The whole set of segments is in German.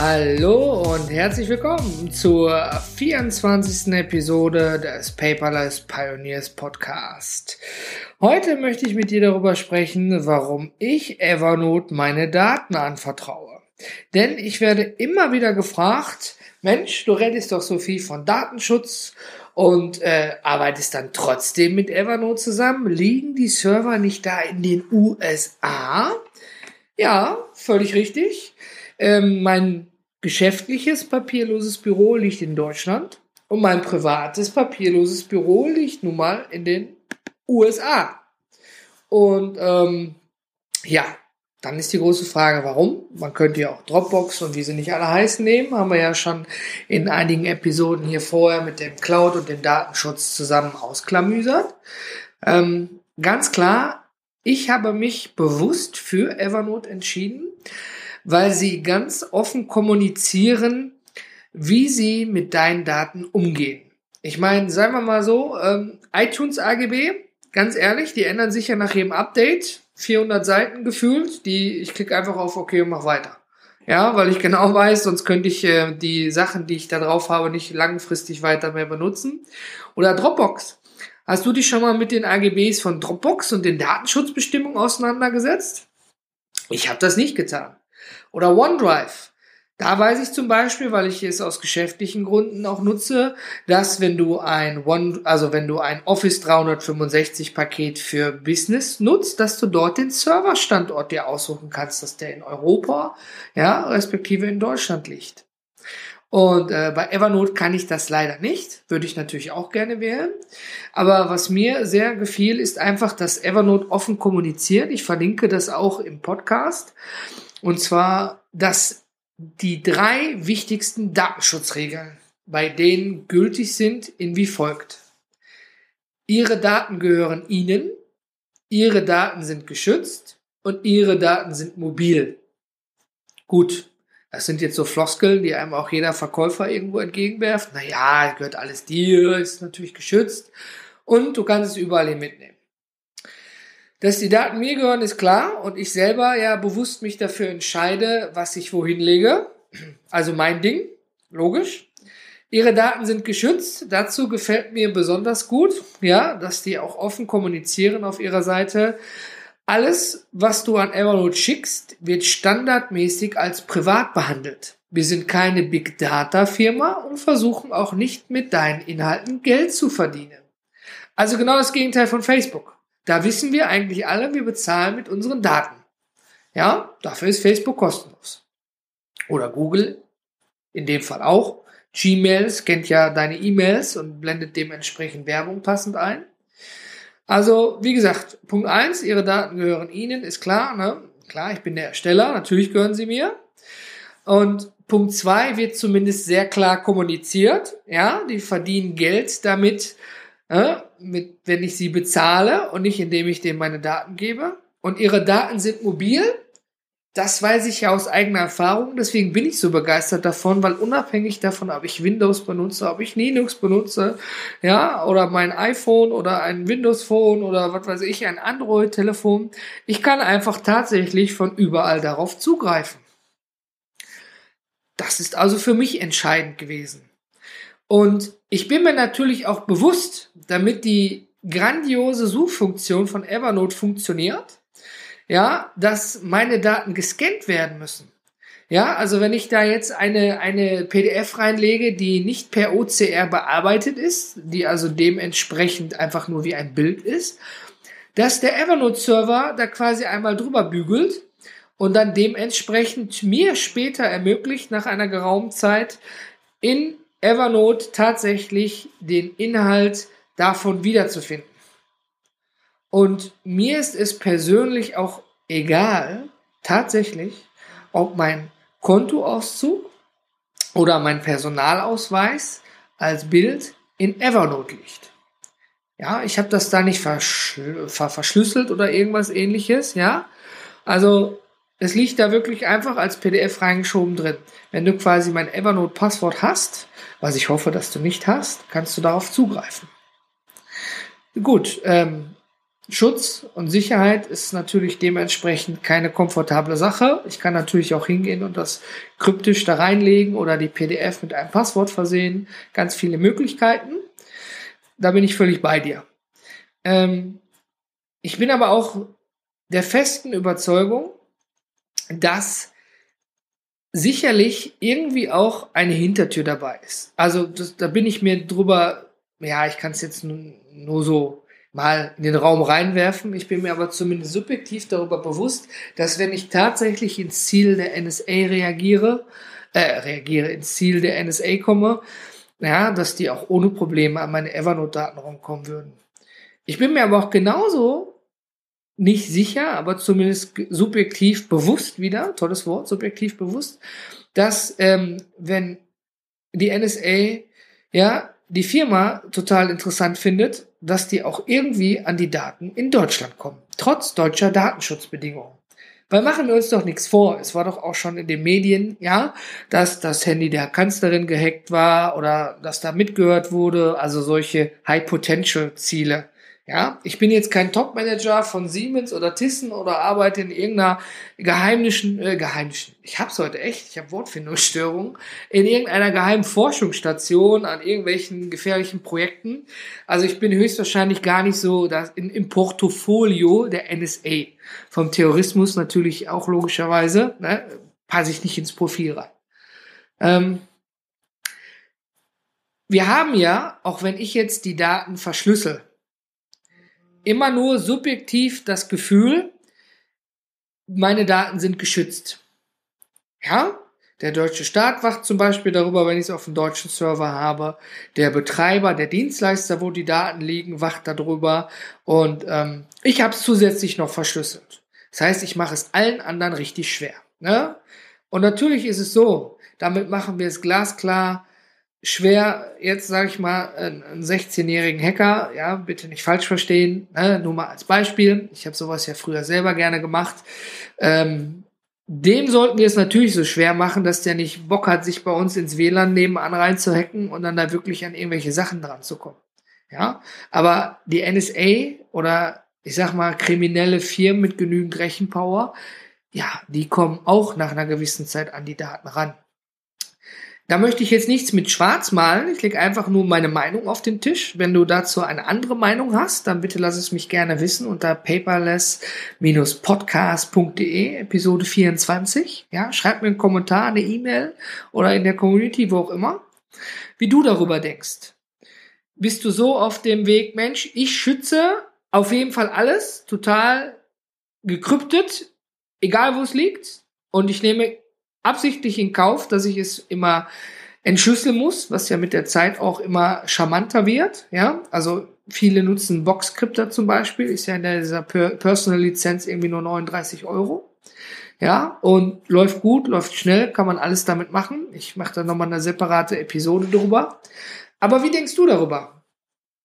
Hallo und herzlich willkommen zur 24. Episode des Paperless Pioneers Podcast. Heute möchte ich mit dir darüber sprechen, warum ich Evernote meine Daten anvertraue. Denn ich werde immer wieder gefragt, Mensch, du redest doch so viel von Datenschutz und äh, arbeitest dann trotzdem mit Evernote zusammen. Liegen die Server nicht da in den USA? Ja, völlig richtig. Ähm, mein geschäftliches papierloses Büro liegt in Deutschland und mein privates papierloses Büro liegt nun mal in den USA. Und ähm, ja, dann ist die große Frage, warum? Man könnte ja auch Dropbox und wie sie nicht alle heißen nehmen, haben wir ja schon in einigen Episoden hier vorher mit dem Cloud und dem Datenschutz zusammen ausklamüsert. Ähm, ganz klar, ich habe mich bewusst für Evernote entschieden, weil sie ganz offen kommunizieren, wie sie mit deinen Daten umgehen. Ich meine, sagen wir mal so, ähm, iTunes AGB, ganz ehrlich, die ändern sich ja nach jedem Update. 400 Seiten gefühlt, die ich klicke einfach auf OK und mach weiter. Ja, weil ich genau weiß, sonst könnte ich äh, die Sachen, die ich da drauf habe, nicht langfristig weiter mehr benutzen. Oder Dropbox. Hast du dich schon mal mit den AGBs von Dropbox und den Datenschutzbestimmungen auseinandergesetzt? Ich habe das nicht getan. Oder OneDrive. Da weiß ich zum Beispiel, weil ich es aus geschäftlichen Gründen auch nutze, dass wenn du ein One, also wenn du ein Office 365 Paket für Business nutzt, dass du dort den Serverstandort dir aussuchen kannst, dass der in Europa, ja, respektive in Deutschland liegt. Und äh, bei Evernote kann ich das leider nicht, würde ich natürlich auch gerne wählen. Aber was mir sehr gefiel, ist einfach, dass Evernote offen kommuniziert. Ich verlinke das auch im Podcast. Und zwar, dass die drei wichtigsten Datenschutzregeln, bei denen gültig sind, in wie folgt. Ihre Daten gehören Ihnen, Ihre Daten sind geschützt und Ihre Daten sind mobil. Gut, das sind jetzt so Floskeln, die einem auch jeder Verkäufer irgendwo entgegenwerft. Naja, gehört alles dir, ist natürlich geschützt und du kannst es überall hin mitnehmen. Dass die Daten mir gehören, ist klar und ich selber ja bewusst mich dafür entscheide, was ich wohin lege. Also mein Ding, logisch. Ihre Daten sind geschützt. Dazu gefällt mir besonders gut, ja, dass die auch offen kommunizieren auf ihrer Seite. Alles, was du an Evernote schickst, wird standardmäßig als privat behandelt. Wir sind keine Big Data Firma und versuchen auch nicht mit deinen Inhalten Geld zu verdienen. Also genau das Gegenteil von Facebook. Da wissen wir eigentlich alle, wir bezahlen mit unseren Daten. Ja, dafür ist Facebook kostenlos. Oder Google, in dem Fall auch. Gmail kennt ja deine E-Mails und blendet dementsprechend Werbung passend ein. Also, wie gesagt, Punkt eins: Ihre Daten gehören Ihnen, ist klar. Ne? Klar, ich bin der Ersteller, natürlich gehören sie mir. Und Punkt zwei wird zumindest sehr klar kommuniziert. Ja, die verdienen Geld damit, äh, mit, wenn ich sie bezahle und nicht indem ich denen meine Daten gebe. Und ihre Daten sind mobil. Das weiß ich ja aus eigener Erfahrung. Deswegen bin ich so begeistert davon, weil unabhängig davon, ob ich Windows benutze, ob ich Linux benutze, ja, oder mein iPhone oder ein Windows Phone oder was weiß ich, ein Android-Telefon, ich kann einfach tatsächlich von überall darauf zugreifen. Das ist also für mich entscheidend gewesen. Und ich bin mir natürlich auch bewusst, damit die grandiose Suchfunktion von Evernote funktioniert, ja, dass meine Daten gescannt werden müssen. Ja, also wenn ich da jetzt eine, eine PDF reinlege, die nicht per OCR bearbeitet ist, die also dementsprechend einfach nur wie ein Bild ist, dass der Evernote-Server da quasi einmal drüber bügelt und dann dementsprechend mir später ermöglicht, nach einer geraumen Zeit in Evernote tatsächlich den Inhalt davon wiederzufinden. Und mir ist es persönlich auch egal, tatsächlich, ob mein Kontoauszug oder mein Personalausweis als Bild in Evernote liegt. Ja, ich habe das da nicht verschl ver verschlüsselt oder irgendwas ähnliches, ja. Also es liegt da wirklich einfach als PDF reingeschoben drin. Wenn du quasi mein Evernote-Passwort hast, was ich hoffe, dass du nicht hast, kannst du darauf zugreifen. Gut, ähm, Schutz und Sicherheit ist natürlich dementsprechend keine komfortable Sache. Ich kann natürlich auch hingehen und das kryptisch da reinlegen oder die PDF mit einem Passwort versehen. Ganz viele Möglichkeiten. Da bin ich völlig bei dir. Ähm, ich bin aber auch der festen Überzeugung, dass sicherlich irgendwie auch eine Hintertür dabei ist. Also das, da bin ich mir drüber, ja, ich kann es jetzt nur, nur so mal in den Raum reinwerfen. Ich bin mir aber zumindest subjektiv darüber bewusst, dass wenn ich tatsächlich ins Ziel der NSA reagiere, äh, reagiere, ins Ziel der NSA komme, ja, dass die auch ohne Probleme an meine Evernote-Daten rankommen würden. Ich bin mir aber auch genauso nicht sicher, aber zumindest subjektiv bewusst wieder, tolles Wort, subjektiv bewusst, dass ähm, wenn die NSA ja die Firma total interessant findet, dass die auch irgendwie an die Daten in Deutschland kommen, trotz deutscher Datenschutzbedingungen. Weil machen wir uns doch nichts vor. Es war doch auch schon in den Medien, ja, dass das Handy der Kanzlerin gehackt war oder dass da mitgehört wurde. Also solche High-Potential-Ziele. Ja, ich bin jetzt kein Top-Manager von Siemens oder Thyssen oder arbeite in irgendeiner geheimnischen, äh, geheimischen, ich hab's heute echt, ich habe Wortfindungsstörungen, in irgendeiner geheimen Forschungsstation an irgendwelchen gefährlichen Projekten. Also ich bin höchstwahrscheinlich gar nicht so das in, im Portfolio der NSA. Vom Terrorismus natürlich auch logischerweise, ne, passe ich nicht ins Profil rein. Ähm, wir haben ja, auch wenn ich jetzt die Daten verschlüssel, immer nur subjektiv das Gefühl, meine Daten sind geschützt. Ja, der deutsche Staat wacht zum Beispiel darüber, wenn ich es auf dem deutschen Server habe. Der Betreiber, der Dienstleister, wo die Daten liegen, wacht darüber. Und ähm, ich habe es zusätzlich noch verschlüsselt. Das heißt, ich mache es allen anderen richtig schwer. Ne? Und natürlich ist es so, damit machen wir es glasklar, schwer, jetzt sage ich mal, einen 16-jährigen Hacker, ja, bitte nicht falsch verstehen, ne, nur mal als Beispiel, ich habe sowas ja früher selber gerne gemacht, ähm, dem sollten wir es natürlich so schwer machen, dass der nicht Bock hat, sich bei uns ins WLAN nebenan reinzuhacken und dann da wirklich an irgendwelche Sachen dran zu kommen. Ja, aber die NSA oder ich sag mal kriminelle Firmen mit genügend Rechenpower, ja, die kommen auch nach einer gewissen Zeit an die Daten ran. Da möchte ich jetzt nichts mit Schwarz malen. Ich lege einfach nur meine Meinung auf den Tisch. Wenn du dazu eine andere Meinung hast, dann bitte lass es mich gerne wissen unter paperless-podcast.de, Episode 24. Ja, schreib mir einen Kommentar, eine E-Mail oder in der Community, wo auch immer, wie du darüber denkst. Bist du so auf dem Weg, Mensch, ich schütze auf jeden Fall alles, total gekryptet, egal wo es liegt. Und ich nehme absichtlich in Kauf, dass ich es immer entschlüsseln muss, was ja mit der Zeit auch immer charmanter wird. Ja, also viele nutzen Boxcrypter zum Beispiel, ist ja in dieser Personal Lizenz irgendwie nur 39 Euro. Ja, und läuft gut, läuft schnell, kann man alles damit machen. Ich mache da nochmal eine separate Episode drüber. Aber wie denkst du darüber?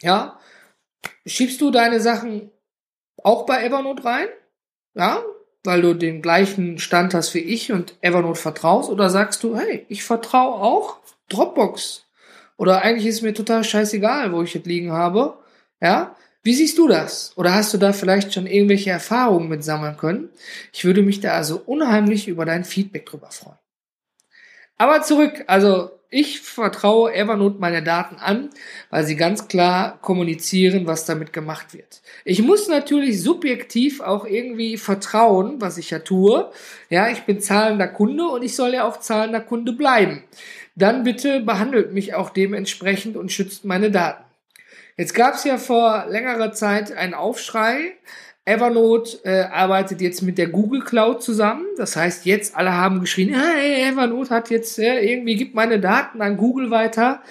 Ja, schiebst du deine Sachen auch bei Evernote rein? Ja, weil du den gleichen Stand hast wie ich und Evernote vertraust? Oder sagst du, hey, ich vertraue auch Dropbox? Oder eigentlich ist mir total scheißegal, wo ich es liegen habe. Ja? Wie siehst du das? Oder hast du da vielleicht schon irgendwelche Erfahrungen mit sammeln können? Ich würde mich da also unheimlich über dein Feedback drüber freuen. Aber zurück, also ich vertraue Evernote meine Daten an, weil sie ganz klar kommunizieren, was damit gemacht wird. Ich muss natürlich subjektiv auch irgendwie vertrauen, was ich ja tue. Ja, ich bin zahlender Kunde und ich soll ja auch zahlender Kunde bleiben. Dann bitte behandelt mich auch dementsprechend und schützt meine Daten. Jetzt gab es ja vor längerer Zeit einen Aufschrei, Evernote äh, arbeitet jetzt mit der Google Cloud zusammen. Das heißt, jetzt alle haben geschrien, hey, Evernote hat jetzt äh, irgendwie gibt meine Daten an Google weiter.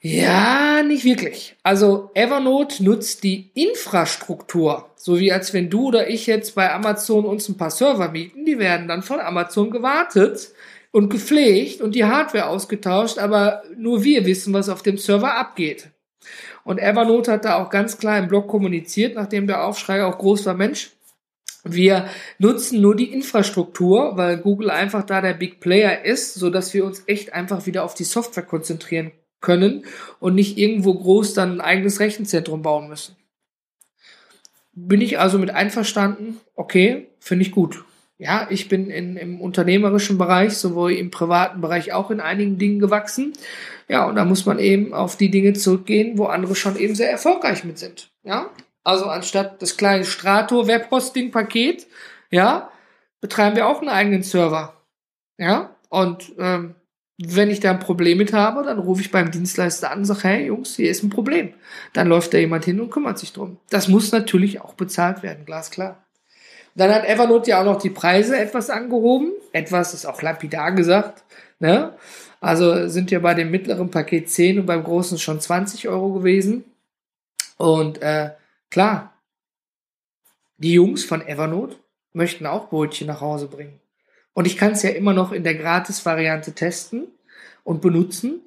Ja, nicht wirklich. Also Evernote nutzt die Infrastruktur, so wie als wenn du oder ich jetzt bei Amazon uns ein paar Server mieten, die werden dann von Amazon gewartet und gepflegt und die Hardware ausgetauscht, aber nur wir wissen, was auf dem Server abgeht. Und Evernote hat da auch ganz klar im Blog kommuniziert, nachdem der Aufschrei auch groß war, Mensch, wir nutzen nur die Infrastruktur, weil Google einfach da der Big Player ist, so dass wir uns echt einfach wieder auf die Software konzentrieren können und nicht irgendwo groß dann ein eigenes Rechenzentrum bauen müssen. Bin ich also mit einverstanden? Okay, finde ich gut. Ja, ich bin in, im unternehmerischen Bereich, sowohl im privaten Bereich auch in einigen Dingen gewachsen. Ja, und da muss man eben auf die Dinge zurückgehen, wo andere schon eben sehr erfolgreich mit sind. Ja, also anstatt das kleine Strato Webhosting Paket, ja, betreiben wir auch einen eigenen Server. Ja, und ähm, wenn ich da ein Problem mit habe, dann rufe ich beim Dienstleister an und sage, hey Jungs, hier ist ein Problem. Dann läuft da jemand hin und kümmert sich drum. Das muss natürlich auch bezahlt werden, glasklar. Dann hat Evernote ja auch noch die Preise etwas angehoben. Etwas ist auch lapidar gesagt. Ne? Also sind ja bei dem mittleren Paket 10 und beim großen schon 20 Euro gewesen. Und äh, Klar, die Jungs von Evernote möchten auch Brötchen nach Hause bringen. Und ich kann es ja immer noch in der Gratis-Variante testen und benutzen.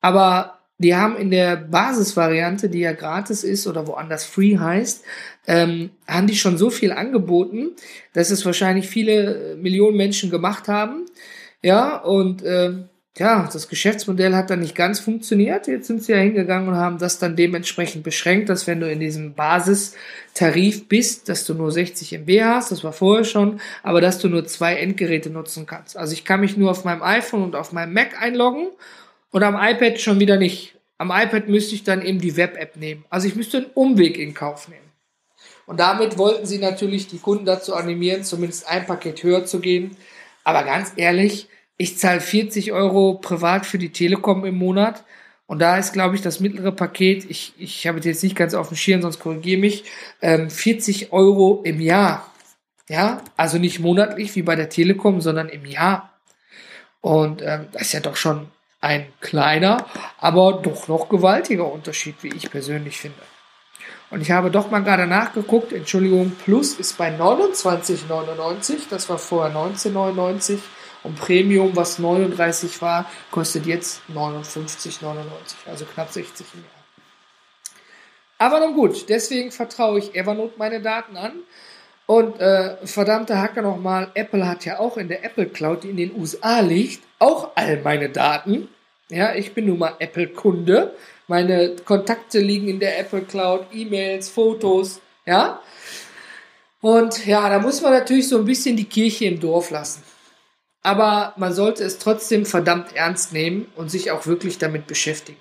Aber die haben in der Basisvariante, die ja gratis ist oder woanders free heißt, ähm, haben die schon so viel angeboten, dass es wahrscheinlich viele äh, Millionen Menschen gemacht haben. Ja, und ähm, ja, das Geschäftsmodell hat dann nicht ganz funktioniert. Jetzt sind sie ja hingegangen und haben das dann dementsprechend beschränkt, dass wenn du in diesem Basistarif bist, dass du nur 60 MB hast, das war vorher schon, aber dass du nur zwei Endgeräte nutzen kannst. Also ich kann mich nur auf meinem iPhone und auf meinem Mac einloggen und am iPad schon wieder nicht. Am iPad müsste ich dann eben die Web-App nehmen. Also ich müsste einen Umweg in Kauf nehmen. Und damit wollten sie natürlich die Kunden dazu animieren, zumindest ein Paket höher zu gehen. Aber ganz ehrlich, ich zahle 40 Euro privat für die Telekom im Monat. Und da ist, glaube ich, das mittlere Paket, ich, ich habe jetzt nicht ganz auf dem Schirm, sonst korrigiere mich, ähm, 40 Euro im Jahr. Ja, also nicht monatlich wie bei der Telekom, sondern im Jahr. Und ähm, das ist ja doch schon ein kleiner, aber doch noch gewaltiger Unterschied, wie ich persönlich finde. Und ich habe doch mal gerade nachgeguckt, Entschuldigung, Plus ist bei 29,99, das war vorher 19,99 und Premium, was 39 war, kostet jetzt 59,99, also knapp 60 im Jahr. Aber nun gut, deswegen vertraue ich Evernote meine Daten an. Und äh, verdammte Hacker nochmal, Apple hat ja auch in der Apple Cloud, die in den USA liegt, auch all meine Daten. Ja, ich bin nun mal Apple-Kunde. Meine Kontakte liegen in der Apple Cloud, E-Mails, Fotos, ja. Und ja, da muss man natürlich so ein bisschen die Kirche im Dorf lassen aber man sollte es trotzdem verdammt ernst nehmen und sich auch wirklich damit beschäftigen.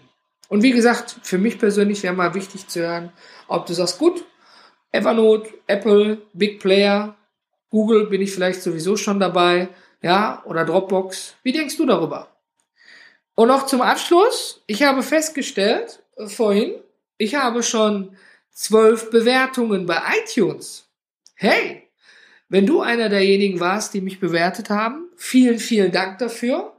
Und wie gesagt, für mich persönlich wäre mal wichtig zu hören, ob du sagst, gut, Evernote, Apple, Big Player, Google bin ich vielleicht sowieso schon dabei, ja, oder Dropbox. Wie denkst du darüber? Und noch zum Abschluss, ich habe festgestellt äh, vorhin, ich habe schon zwölf Bewertungen bei iTunes. Hey, wenn du einer derjenigen warst, die mich bewertet haben, vielen, vielen Dank dafür.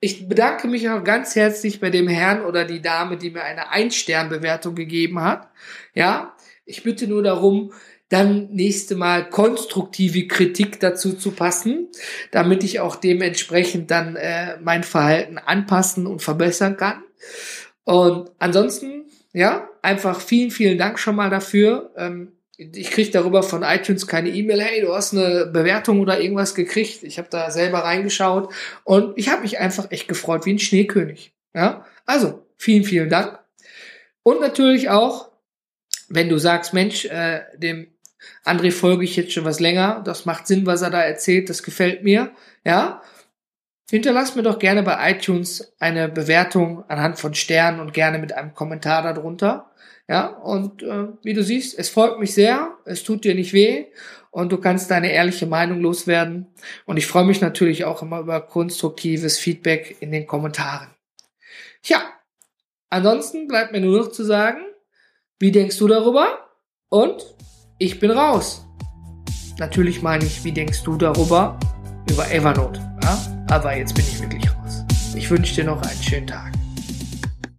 Ich bedanke mich auch ganz herzlich bei dem Herrn oder die Dame, die mir eine Ein-Stern-Bewertung gegeben hat. Ja, ich bitte nur darum, dann nächste Mal konstruktive Kritik dazu zu passen, damit ich auch dementsprechend dann äh, mein Verhalten anpassen und verbessern kann. Und ansonsten, ja, einfach vielen, vielen Dank schon mal dafür. Ähm, ich kriege darüber von iTunes keine E-Mail, hey, du hast eine Bewertung oder irgendwas gekriegt. Ich habe da selber reingeschaut und ich habe mich einfach echt gefreut wie ein Schneekönig. Ja, also vielen, vielen Dank. Und natürlich auch, wenn du sagst, Mensch, äh, dem André folge ich jetzt schon was länger, das macht Sinn, was er da erzählt, das gefällt mir, ja, hinterlass mir doch gerne bei iTunes eine Bewertung anhand von Sternen und gerne mit einem Kommentar darunter. Ja, und äh, wie du siehst, es freut mich sehr, es tut dir nicht weh und du kannst deine ehrliche Meinung loswerden. Und ich freue mich natürlich auch immer über konstruktives Feedback in den Kommentaren. Tja, ansonsten bleibt mir nur noch zu sagen, wie denkst du darüber? Und ich bin raus. Natürlich meine ich, wie denkst du darüber? Über Evernote. Ja? Aber jetzt bin ich wirklich raus. Ich wünsche dir noch einen schönen Tag.